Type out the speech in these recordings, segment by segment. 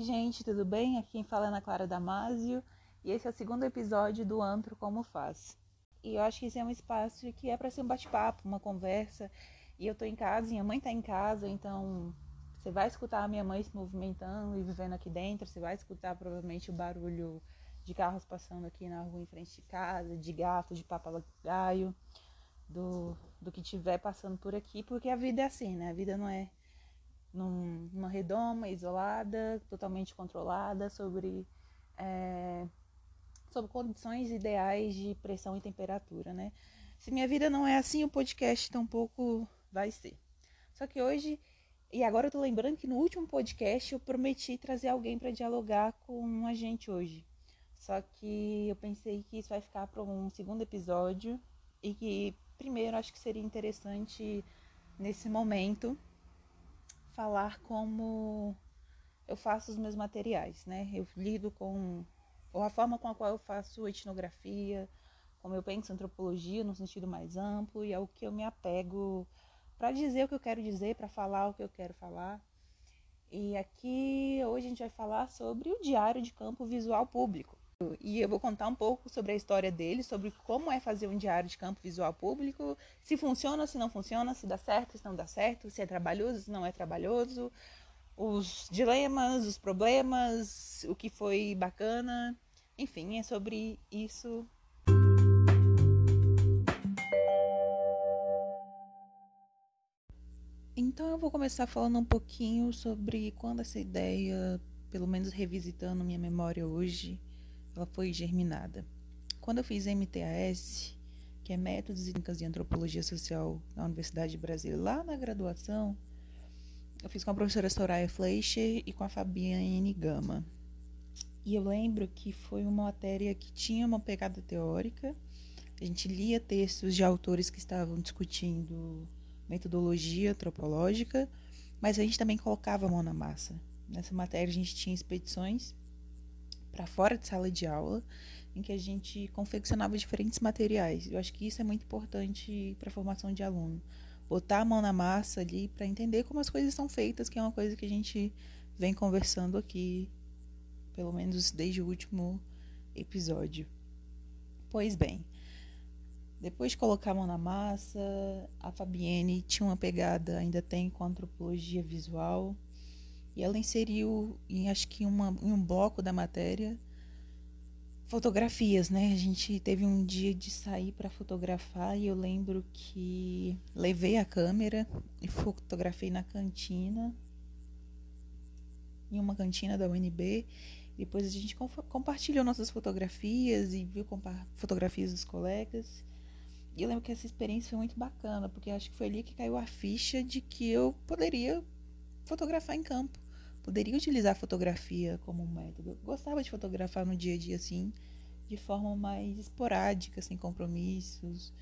Oi, gente, tudo bem? Aqui quem fala é Ana Clara Damasio e esse é o segundo episódio do Antro Como Faz. E eu acho que esse é um espaço que é para ser um bate-papo, uma conversa. E eu tô em casa, minha mãe tá em casa, então você vai escutar a minha mãe se movimentando e vivendo aqui dentro, você vai escutar provavelmente o barulho de carros passando aqui na rua em frente de casa, de gato, de papagaio, do, do que tiver passando por aqui, porque a vida é assim, né? A vida não é num, numa redoma isolada, totalmente controlada, sobre, é, sobre condições ideais de pressão e temperatura, né? Se minha vida não é assim, o podcast tampouco vai ser. Só que hoje, e agora eu tô lembrando que no último podcast eu prometi trazer alguém para dialogar com a gente hoje. Só que eu pensei que isso vai ficar para um segundo episódio e que primeiro acho que seria interessante nesse momento falar como eu faço os meus materiais, né? Eu lido com ou a forma com a qual eu faço etnografia, como eu penso antropologia no sentido mais amplo e é o que eu me apego para dizer o que eu quero dizer, para falar o que eu quero falar. E aqui hoje a gente vai falar sobre o diário de campo visual público. E eu vou contar um pouco sobre a história dele, sobre como é fazer um diário de campo visual público, se funciona, se não funciona, se dá certo, se não dá certo, se é trabalhoso, se não é trabalhoso, os dilemas, os problemas, o que foi bacana. Enfim, é sobre isso. Então eu vou começar falando um pouquinho sobre quando essa ideia, pelo menos revisitando minha memória hoje, ela foi germinada. Quando eu fiz MTAS, que é Métodos e Técnicas de Antropologia Social na Universidade de Brasília, lá na graduação, eu fiz com a professora Soraya Fleischer e com a Fabiane Gama. E eu lembro que foi uma matéria que tinha uma pegada teórica. A gente lia textos de autores que estavam discutindo metodologia antropológica, mas a gente também colocava a mão na massa. Nessa matéria a gente tinha expedições para fora de sala de aula, em que a gente confeccionava diferentes materiais. Eu acho que isso é muito importante para a formação de aluno. Botar a mão na massa ali para entender como as coisas são feitas, que é uma coisa que a gente vem conversando aqui, pelo menos desde o último episódio. Pois bem, depois de colocar a mão na massa, a Fabienne tinha uma pegada, ainda tem, com antropologia visual. E ela inseriu, em, acho que uma, em um bloco da matéria, fotografias, né? A gente teve um dia de sair para fotografar e eu lembro que levei a câmera e fotografei na cantina, em uma cantina da UNB. Depois a gente compartilhou nossas fotografias e viu fotografias dos colegas. E eu lembro que essa experiência foi muito bacana, porque acho que foi ali que caiu a ficha de que eu poderia fotografar em campo. Poderia utilizar a fotografia como um método. Eu gostava de fotografar no dia a dia assim, de forma mais esporádica, sem compromissos.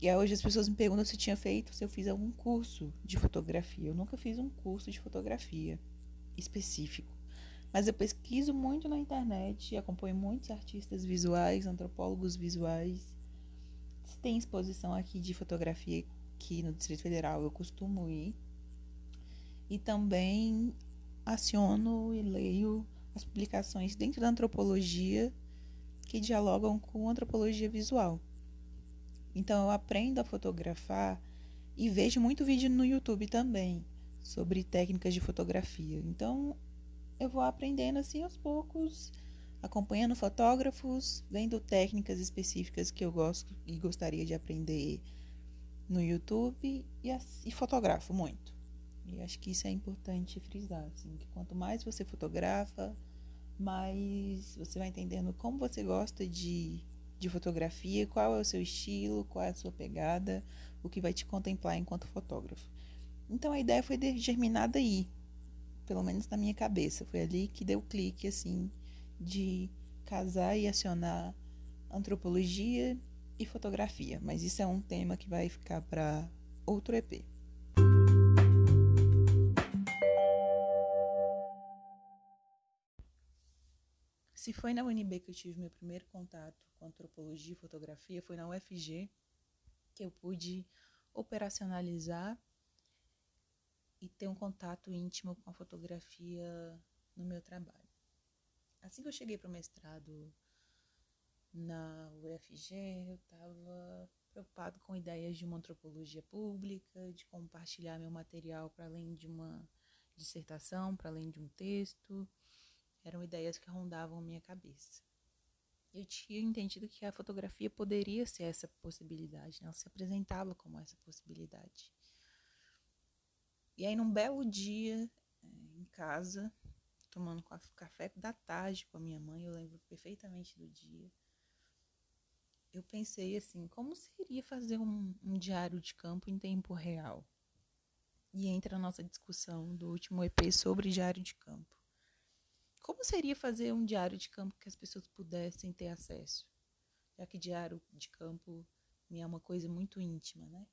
E aí hoje as pessoas me perguntam se tinha feito, se eu fiz algum curso de fotografia. Eu nunca fiz um curso de fotografia específico. Mas eu pesquiso muito na internet, acompanho muitos artistas visuais, antropólogos visuais. Se tem exposição aqui de fotografia aqui no Distrito Federal, eu costumo ir e também aciono e leio as publicações dentro da antropologia que dialogam com antropologia visual. Então eu aprendo a fotografar e vejo muito vídeo no YouTube também sobre técnicas de fotografia. Então eu vou aprendendo assim aos poucos, acompanhando fotógrafos, vendo técnicas específicas que eu gosto e gostaria de aprender no YouTube e, e fotografo muito. E acho que isso é importante frisar, assim, que quanto mais você fotografa, mais você vai entendendo como você gosta de, de fotografia, qual é o seu estilo, qual é a sua pegada, o que vai te contemplar enquanto fotógrafo. Então a ideia foi germinada aí, pelo menos na minha cabeça. Foi ali que deu clique, assim, de casar e acionar antropologia e fotografia. Mas isso é um tema que vai ficar para outro EP. Se foi na UNB que eu tive meu primeiro contato com antropologia e fotografia, foi na UFG que eu pude operacionalizar e ter um contato íntimo com a fotografia no meu trabalho. Assim que eu cheguei para o mestrado na UFG, eu estava preocupado com ideias de uma antropologia pública, de compartilhar meu material para além de uma dissertação, para além de um texto. Eram ideias que rondavam minha cabeça. Eu tinha entendido que a fotografia poderia ser essa possibilidade, né? ela se apresentava como essa possibilidade. E aí, num belo dia, é, em casa, tomando café da tarde com a minha mãe, eu lembro perfeitamente do dia. Eu pensei assim, como seria fazer um, um diário de campo em tempo real? E entra a nossa discussão do último EP sobre diário de campo. Como seria fazer um diário de campo que as pessoas pudessem ter acesso? Já que diário de campo é uma coisa muito íntima, né?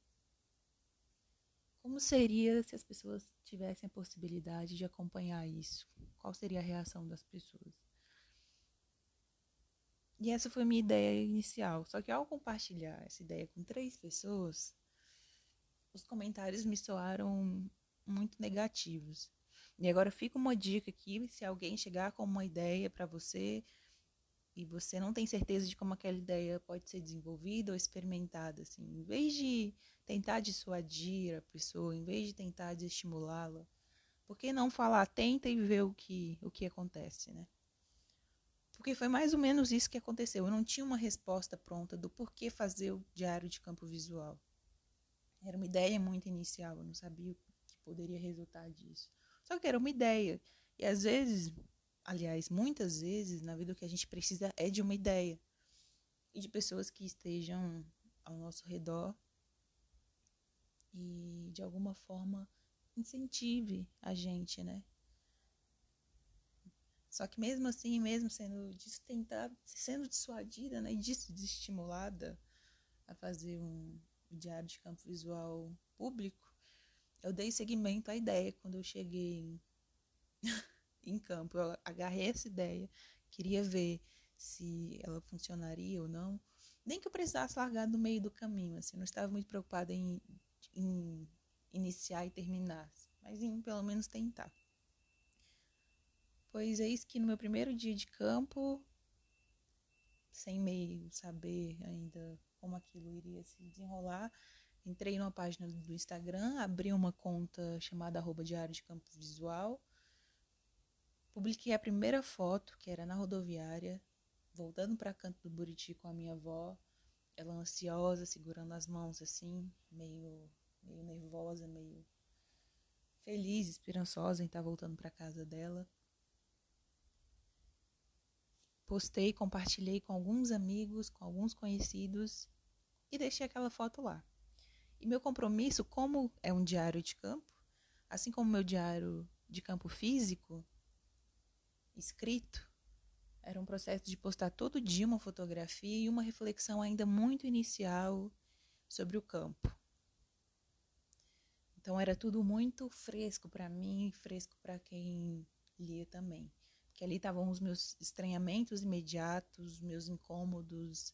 Como seria se as pessoas tivessem a possibilidade de acompanhar isso? Qual seria a reação das pessoas? E essa foi a minha ideia inicial. Só que ao compartilhar essa ideia com três pessoas, os comentários me soaram muito negativos. E agora fica uma dica aqui, se alguém chegar com uma ideia para você e você não tem certeza de como aquela ideia pode ser desenvolvida ou experimentada, assim, em vez de tentar dissuadir a pessoa, em vez de tentar desestimulá-la, por que não falar, tenta e ver o que, o que acontece, né? Porque foi mais ou menos isso que aconteceu. Eu não tinha uma resposta pronta do porquê fazer o diário de campo visual. Era uma ideia muito inicial, eu não sabia o que poderia resultar disso. Só que era uma ideia. E às vezes aliás, muitas vezes na vida o que a gente precisa é de uma ideia e de pessoas que estejam ao nosso redor e de alguma forma incentive a gente, né? Só que mesmo assim, mesmo sendo tentar, sendo dissuadida, né, e desestimulada a fazer um diário de campo visual público, eu dei seguimento à ideia quando eu cheguei em campo. Eu agarrei essa ideia, queria ver se ela funcionaria ou não. Nem que eu precisasse largar no meio do caminho, assim, não estava muito preocupada em, em iniciar e terminar, mas em pelo menos tentar. Pois isso que no meu primeiro dia de campo, sem meio saber ainda como aquilo iria se desenrolar, entrei numa página do Instagram, abri uma conta chamada arroba Diário de Campo Visual Publiquei a primeira foto, que era na rodoviária, voltando para canto do Buriti com a minha avó, ela ansiosa, segurando as mãos assim, meio, meio nervosa, meio feliz, esperançosa em estar tá voltando para casa dela. Postei, compartilhei com alguns amigos, com alguns conhecidos e deixei aquela foto lá. E meu compromisso, como é um diário de campo, assim como meu diário de campo físico, escrito, era um processo de postar todo dia uma fotografia e uma reflexão ainda muito inicial sobre o campo. Então era tudo muito fresco para mim, fresco para quem lia também. Porque ali estavam os meus estranhamentos imediatos, meus incômodos,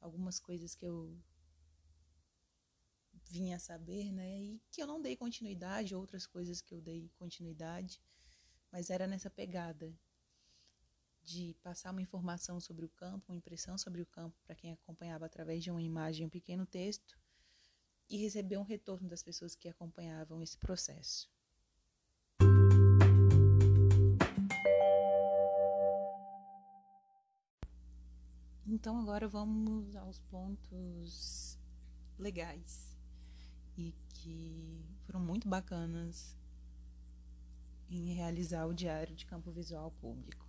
algumas coisas que eu vinha a saber, né? E que eu não dei continuidade, outras coisas que eu dei continuidade mas era nessa pegada de passar uma informação sobre o campo, uma impressão sobre o campo para quem acompanhava através de uma imagem, um pequeno texto, e receber um retorno das pessoas que acompanhavam esse processo. Então agora vamos aos pontos legais e que foram muito bacanas em realizar o diário de campo visual público.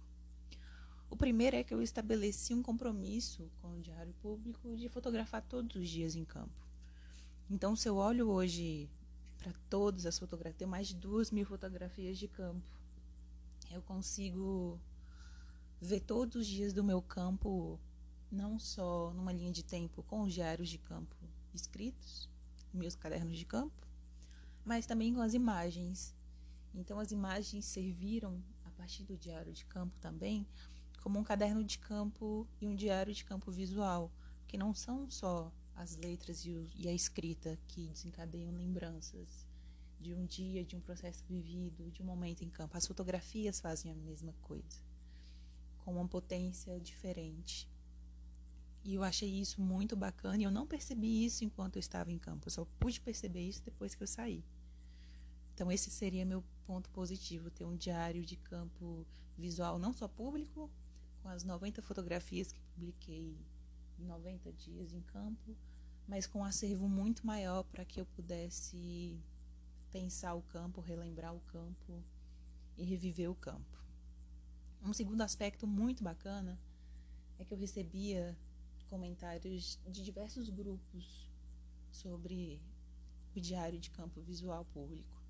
O primeiro é que eu estabeleci um compromisso com o diário público de fotografar todos os dias em campo. Então, se eu olho hoje para todas as fotografias, tenho mais de duas mil fotografias de campo, eu consigo ver todos os dias do meu campo, não só numa linha de tempo com os diários de campo escritos, meus cadernos de campo, mas também com as imagens então, as imagens serviram, a partir do diário de campo também, como um caderno de campo e um diário de campo visual, que não são só as letras e, a escrita que desencadeiam lembranças de um dia, de um processo vivido, de um momento em campo. As fotografias fazem a mesma coisa, com uma potência diferente. E eu achei isso muito bacana e eu não percebi isso enquanto eu estava em campo. Eu só pude perceber isso depois que eu saí. Então esse seria meu ponto positivo, ter um diário de campo visual não só público, com as 90 fotografias que publiquei em 90 dias em campo, mas com um acervo muito maior para que eu pudesse pensar o campo, relembrar o campo e reviver o campo. Um segundo aspecto muito bacana é que eu recebia comentários de diversos grupos sobre o diário de campo visual público.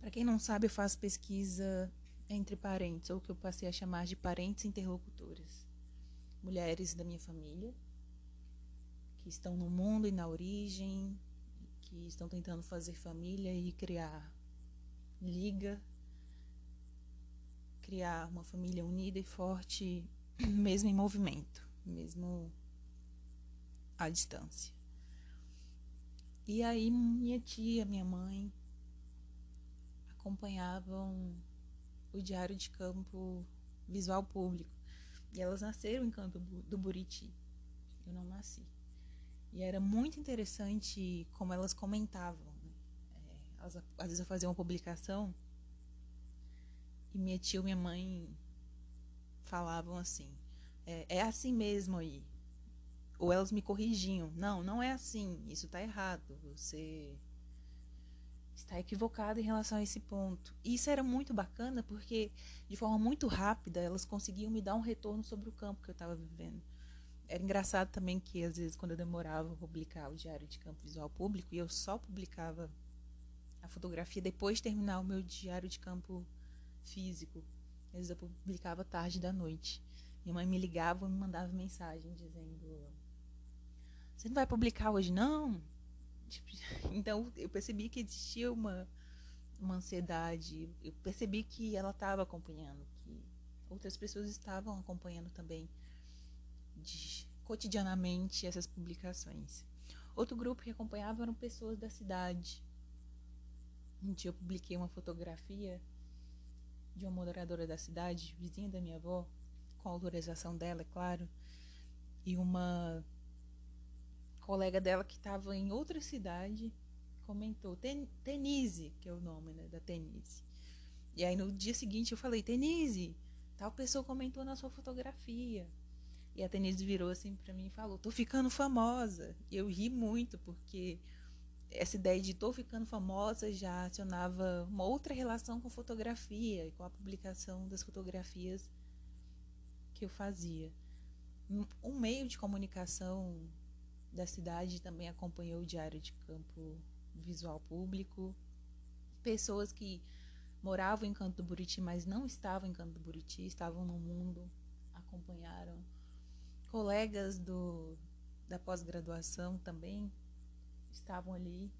Para quem não sabe, eu faço pesquisa entre parentes, ou que eu passei a chamar de parentes interlocutores. Mulheres da minha família, que estão no mundo e na origem, que estão tentando fazer família e criar liga, criar uma família unida e forte, mesmo em movimento, mesmo à distância. E aí minha tia, minha mãe acompanhavam o diário de campo visual público. E elas nasceram em Campo do Buriti. Eu não nasci. E era muito interessante como elas comentavam. Né? É, às vezes eu fazia uma publicação e minha tia e minha mãe falavam assim: é, é assim mesmo aí. Ou elas me corrigiam: não, não é assim, isso está errado. Você está equivocado em relação a esse ponto. E isso era muito bacana porque, de forma muito rápida, elas conseguiam me dar um retorno sobre o campo que eu estava vivendo era engraçado também que às vezes quando eu demorava a publicar o diário de campo visual público e eu só publicava a fotografia depois de terminar o meu diário de campo físico. Às vezes eu publicava tarde da noite. Minha mãe me ligava e me mandava mensagem dizendo: Você não vai publicar hoje, não? Tipo, então eu percebi que existia uma, uma ansiedade. Eu percebi que ela estava acompanhando, que outras pessoas estavam acompanhando também de, cotidianamente essas publicações. Outro grupo que acompanhava eram pessoas da cidade. Um dia eu publiquei uma fotografia de uma moradora da cidade, vizinha da minha avó, com autorização dela, é claro, e uma colega dela que estava em outra cidade comentou Tenise, que é o nome né, da Tenise. E aí no dia seguinte eu falei Tenise, tal pessoa comentou na sua fotografia. E a Denise virou assim para mim e falou: "Tô ficando famosa". E eu ri muito porque essa ideia de tô ficando famosa já acionava uma outra relação com fotografia e com a publicação das fotografias que eu fazia. Um meio de comunicação da cidade também acompanhou o Diário de Campo Visual Público. Pessoas que moravam em Canto do Buriti, mas não estavam em Canto do Buriti, estavam no mundo, acompanharam colegas do, da pós-graduação também estavam ali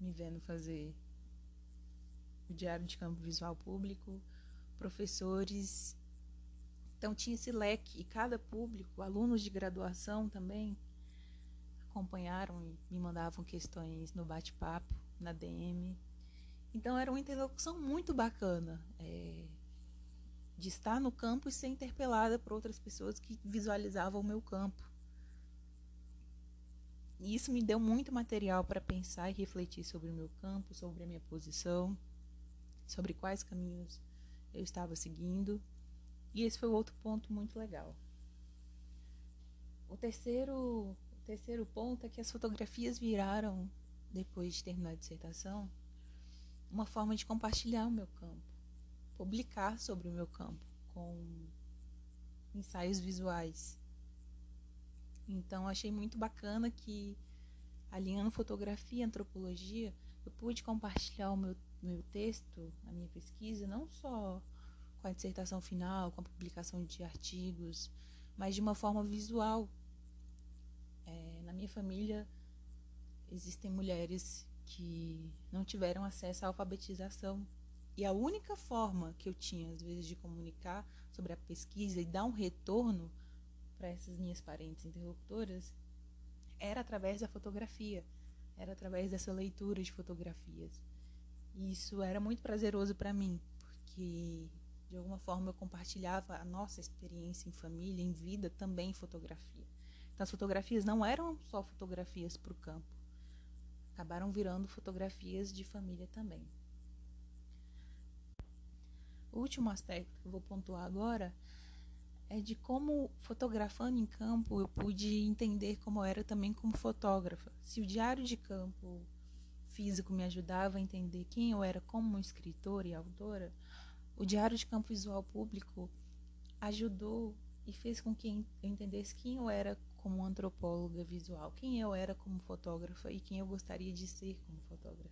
me vendo fazer o diário de campo visual público, professores. Então tinha esse leque e cada público, alunos de graduação também acompanharam e me mandavam questões no bate-papo, na DM. Então era uma interlocução muito bacana. É, de estar no campo e ser interpelada por outras pessoas que visualizavam o meu campo. E isso me deu muito material para pensar e refletir sobre o meu campo, sobre a minha posição, sobre quais caminhos eu estava seguindo. E esse foi outro ponto muito legal. O terceiro, o terceiro ponto é que as fotografias viraram, depois de terminar a dissertação, uma forma de compartilhar o meu campo publicar sobre o meu campo com ensaios visuais. Então achei muito bacana que alinhando fotografia e antropologia, eu pude compartilhar o meu, meu texto, a minha pesquisa, não só com a dissertação final, com a publicação de artigos, mas de uma forma visual. É, na minha família existem mulheres que não tiveram acesso à alfabetização e a única forma que eu tinha, às vezes, de comunicar sobre a pesquisa e dar um retorno para essas minhas parentes interlocutoras era através da fotografia, era através dessa leitura de fotografias. E isso era muito prazeroso para mim, porque de alguma forma eu compartilhava a nossa experiência em família, em vida, também em fotografia. Então as fotografias não eram só fotografias para o campo, acabaram virando fotografias de família também. O último aspecto que eu vou pontuar agora é de como fotografando em campo eu pude entender como eu era também como fotógrafa. Se o diário de campo físico me ajudava a entender quem eu era como escritora e autora, o diário de campo visual público ajudou e fez com que eu entendesse quem eu era como antropóloga visual, quem eu era como fotógrafa e quem eu gostaria de ser como fotógrafa.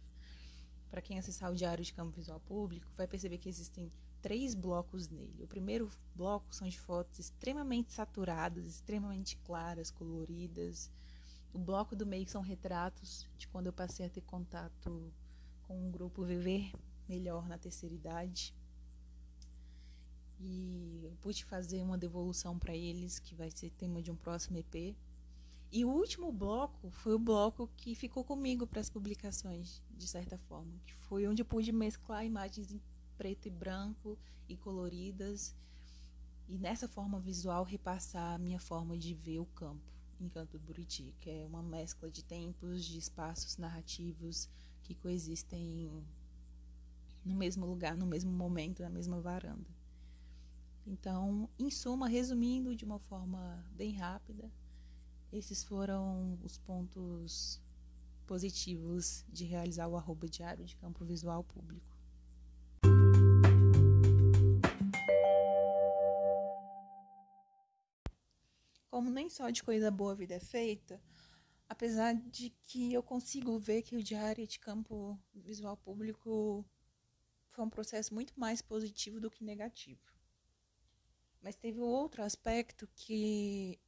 Para quem acessar o diário de campo visual público, vai perceber que existem três blocos nele. O primeiro bloco são de fotos extremamente saturadas, extremamente claras, coloridas. O bloco do meio são retratos de quando eu passei a ter contato com o grupo Viver Melhor na terceira idade. E eu pude fazer uma devolução para eles, que vai ser tema de um próximo EP. E o último bloco foi o bloco que ficou comigo para as publicações, de certa forma, que foi onde eu pude mesclar imagens em preto e branco e coloridas, e nessa forma visual repassar a minha forma de ver o campo em Canto do Buriti, que é uma mescla de tempos, de espaços narrativos que coexistem no mesmo lugar, no mesmo momento, na mesma varanda. Então, em suma, resumindo de uma forma bem rápida, esses foram os pontos positivos de realizar o arroba diário de campo visual público. como nem só de coisa boa a vida é feita, apesar de que eu consigo ver que o diário de campo visual público foi um processo muito mais positivo do que negativo. Mas teve outro aspecto que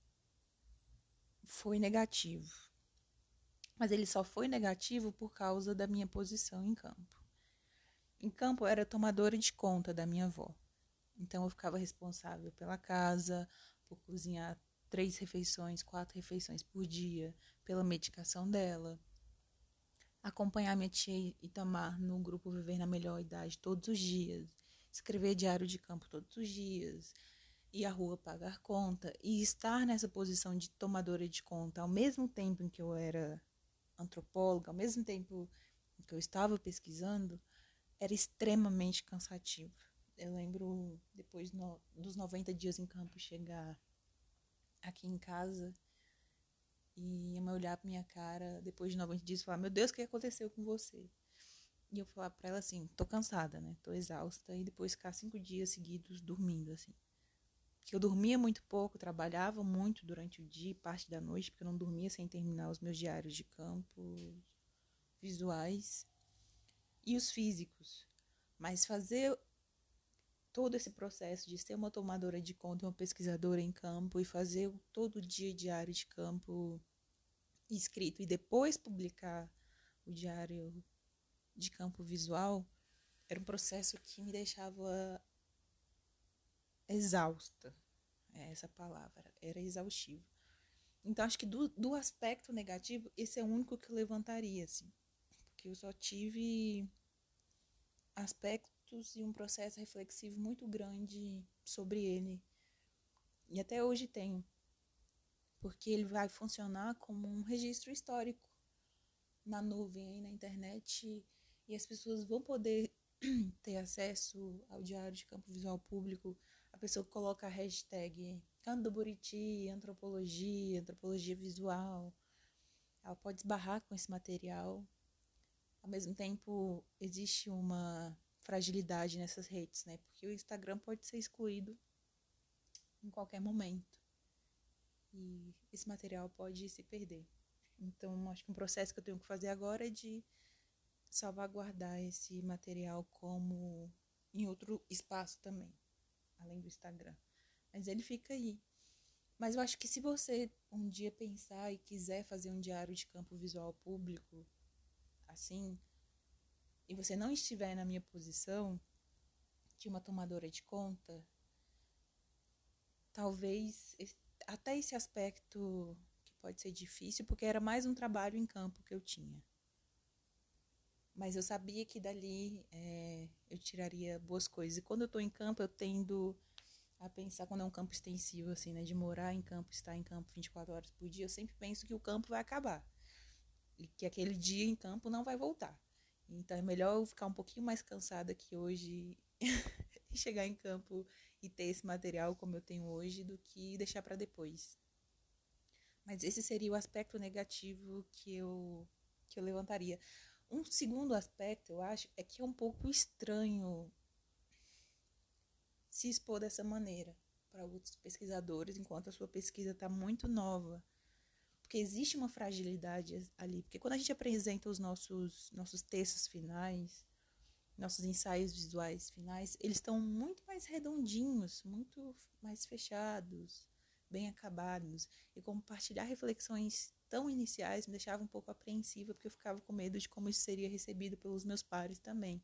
foi negativo. Mas ele só foi negativo por causa da minha posição em campo. Em campo eu era tomadora de conta da minha avó. Então eu ficava responsável pela casa, por cozinhar três refeições, quatro refeições por dia pela medicação dela. Acompanhar minha tia Itamar no grupo Viver na Melhor Idade todos os dias. Escrever diário de campo todos os dias. Ir à rua pagar conta. E estar nessa posição de tomadora de conta ao mesmo tempo em que eu era antropóloga, ao mesmo tempo em que eu estava pesquisando, era extremamente cansativo. Eu lembro, depois no, dos 90 dias em campo, chegar aqui em casa e a mãe olhar pra minha cara depois de 90 dias e falar: Meu Deus, o que aconteceu com você? E eu falar pra ela assim: Tô cansada, né? Tô exausta. E depois ficar cinco dias seguidos dormindo, assim. Porque eu dormia muito pouco, trabalhava muito durante o dia e parte da noite, porque eu não dormia sem terminar os meus diários de campo, visuais e os físicos. Mas fazer todo esse processo de ser uma tomadora de conta, uma pesquisadora em campo e fazer todo o dia diário de campo escrito e depois publicar o diário de campo visual, era um processo que me deixava exausta. É essa palavra, era exaustivo. Então, acho que do, do aspecto negativo, esse é o único que eu levantaria, assim. Porque eu só tive aspectos e um processo reflexivo muito grande sobre ele. E até hoje tenho. Porque ele vai funcionar como um registro histórico na nuvem, na internet, e as pessoas vão poder ter acesso ao diário de campo visual público. Pessoa coloca a hashtag Canto do Buriti, antropologia, antropologia visual. Ela pode esbarrar com esse material. Ao mesmo tempo, existe uma fragilidade nessas redes, né? Porque o Instagram pode ser excluído em qualquer momento. E esse material pode se perder. Então, acho que um processo que eu tenho que fazer agora é de salvaguardar esse material como em outro espaço também, além do Instagram. Mas ele fica aí. Mas eu acho que se você um dia pensar e quiser fazer um diário de campo visual público, assim, e você não estiver na minha posição de uma tomadora de conta, talvez até esse aspecto que pode ser difícil, porque era mais um trabalho em campo que eu tinha. Mas eu sabia que dali é, eu tiraria boas coisas. E quando eu estou em campo, eu tendo a pensar, quando é um campo extensivo, assim, né, de morar em campo, estar em campo 24 horas por dia, eu sempre penso que o campo vai acabar. E que aquele dia em campo não vai voltar. Então é melhor eu ficar um pouquinho mais cansada que hoje e chegar em campo e ter esse material como eu tenho hoje do que deixar para depois. Mas esse seria o aspecto negativo que eu que eu levantaria. Um segundo aspecto, eu acho, é que é um pouco estranho se expor dessa maneira para outros pesquisadores enquanto a sua pesquisa está muito nova. Porque existe uma fragilidade ali. Porque quando a gente apresenta os nossos, nossos textos finais, nossos ensaios visuais finais, eles estão muito mais redondinhos, muito mais fechados, bem acabados. E compartilhar reflexões tão iniciais me deixava um pouco apreensiva, porque eu ficava com medo de como isso seria recebido pelos meus pares também.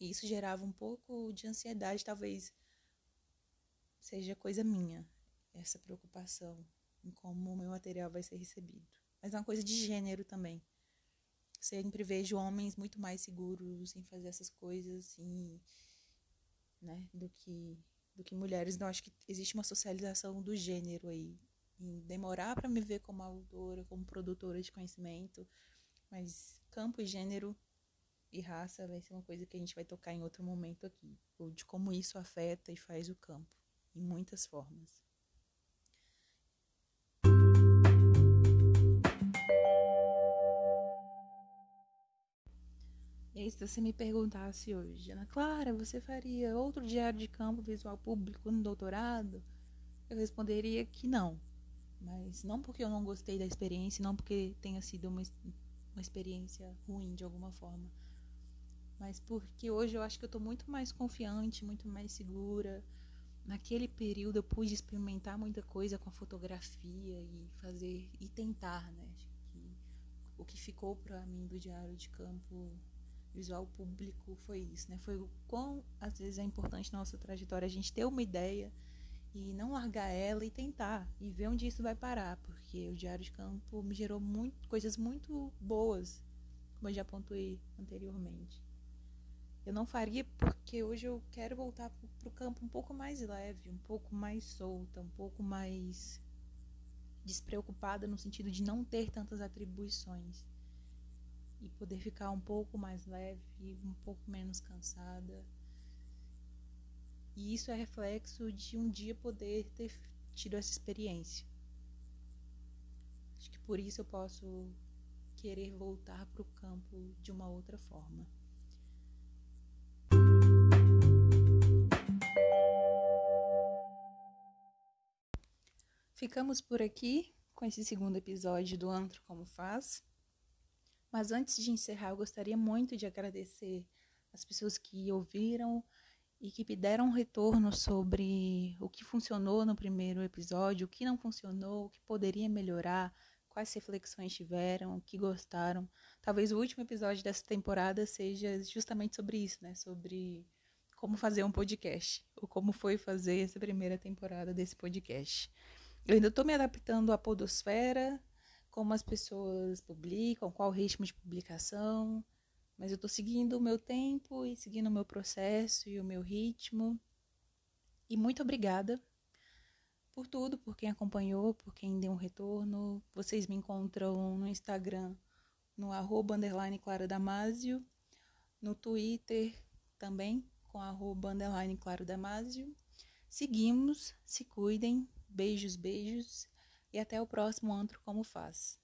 E isso gerava um pouco de ansiedade, talvez seja coisa minha, essa preocupação em como o meu material vai ser recebido. Mas é uma coisa de gênero também. Sempre vejo homens muito mais seguros em fazer essas coisas e, né, do que do que mulheres. Então acho que existe uma socialização do gênero aí em demorar para me ver como autora, como produtora de conhecimento, mas campo e gênero e raça vai ser uma coisa que a gente vai tocar em outro momento aqui, ou de como isso afeta e faz o campo, em muitas formas. E aí, se você me perguntasse hoje, Ana Clara, você faria outro diário de campo visual público no doutorado? Eu responderia que não. Mas não porque eu não gostei da experiência, não porque tenha sido uma, uma experiência ruim de alguma forma. Mas porque hoje eu acho que eu estou muito mais confiante, muito mais segura. Naquele período eu pude experimentar muita coisa com a fotografia e fazer e tentar, né? O que ficou para mim do diário de campo visual público foi isso, né? Foi o quão às vezes é importante na nossa trajetória a gente ter uma ideia e não largar ela e tentar e ver onde isso vai parar, porque o diário de campo me gerou muito, coisas muito boas, como eu já pontuei anteriormente. Eu não faria porque hoje eu quero voltar para o campo um pouco mais leve, um pouco mais solta, um pouco mais despreocupada no sentido de não ter tantas atribuições e poder ficar um pouco mais leve, um pouco menos cansada e isso é reflexo de um dia poder ter tido essa experiência. Acho que por isso eu posso querer voltar para o campo de uma outra forma. Ficamos por aqui com esse segundo episódio do Antro Como Faz. Mas antes de encerrar, eu gostaria muito de agradecer as pessoas que ouviram, e que me deram um retorno sobre o que funcionou no primeiro episódio, o que não funcionou, o que poderia melhorar, quais reflexões tiveram, o que gostaram. Talvez o último episódio dessa temporada seja justamente sobre isso, né? Sobre como fazer um podcast, ou como foi fazer essa primeira temporada desse podcast. Eu ainda estou me adaptando à podosfera, como as pessoas publicam, qual o ritmo de publicação, mas eu estou seguindo o meu tempo e seguindo o meu processo e o meu ritmo. E muito obrigada por tudo, por quem acompanhou, por quem deu um retorno. Vocês me encontram no Instagram, no arroba underline Clara Damasio, no Twitter também, com arroba underline Claro Damasio. Seguimos, se cuidem, beijos, beijos, e até o próximo Antro Como Faz.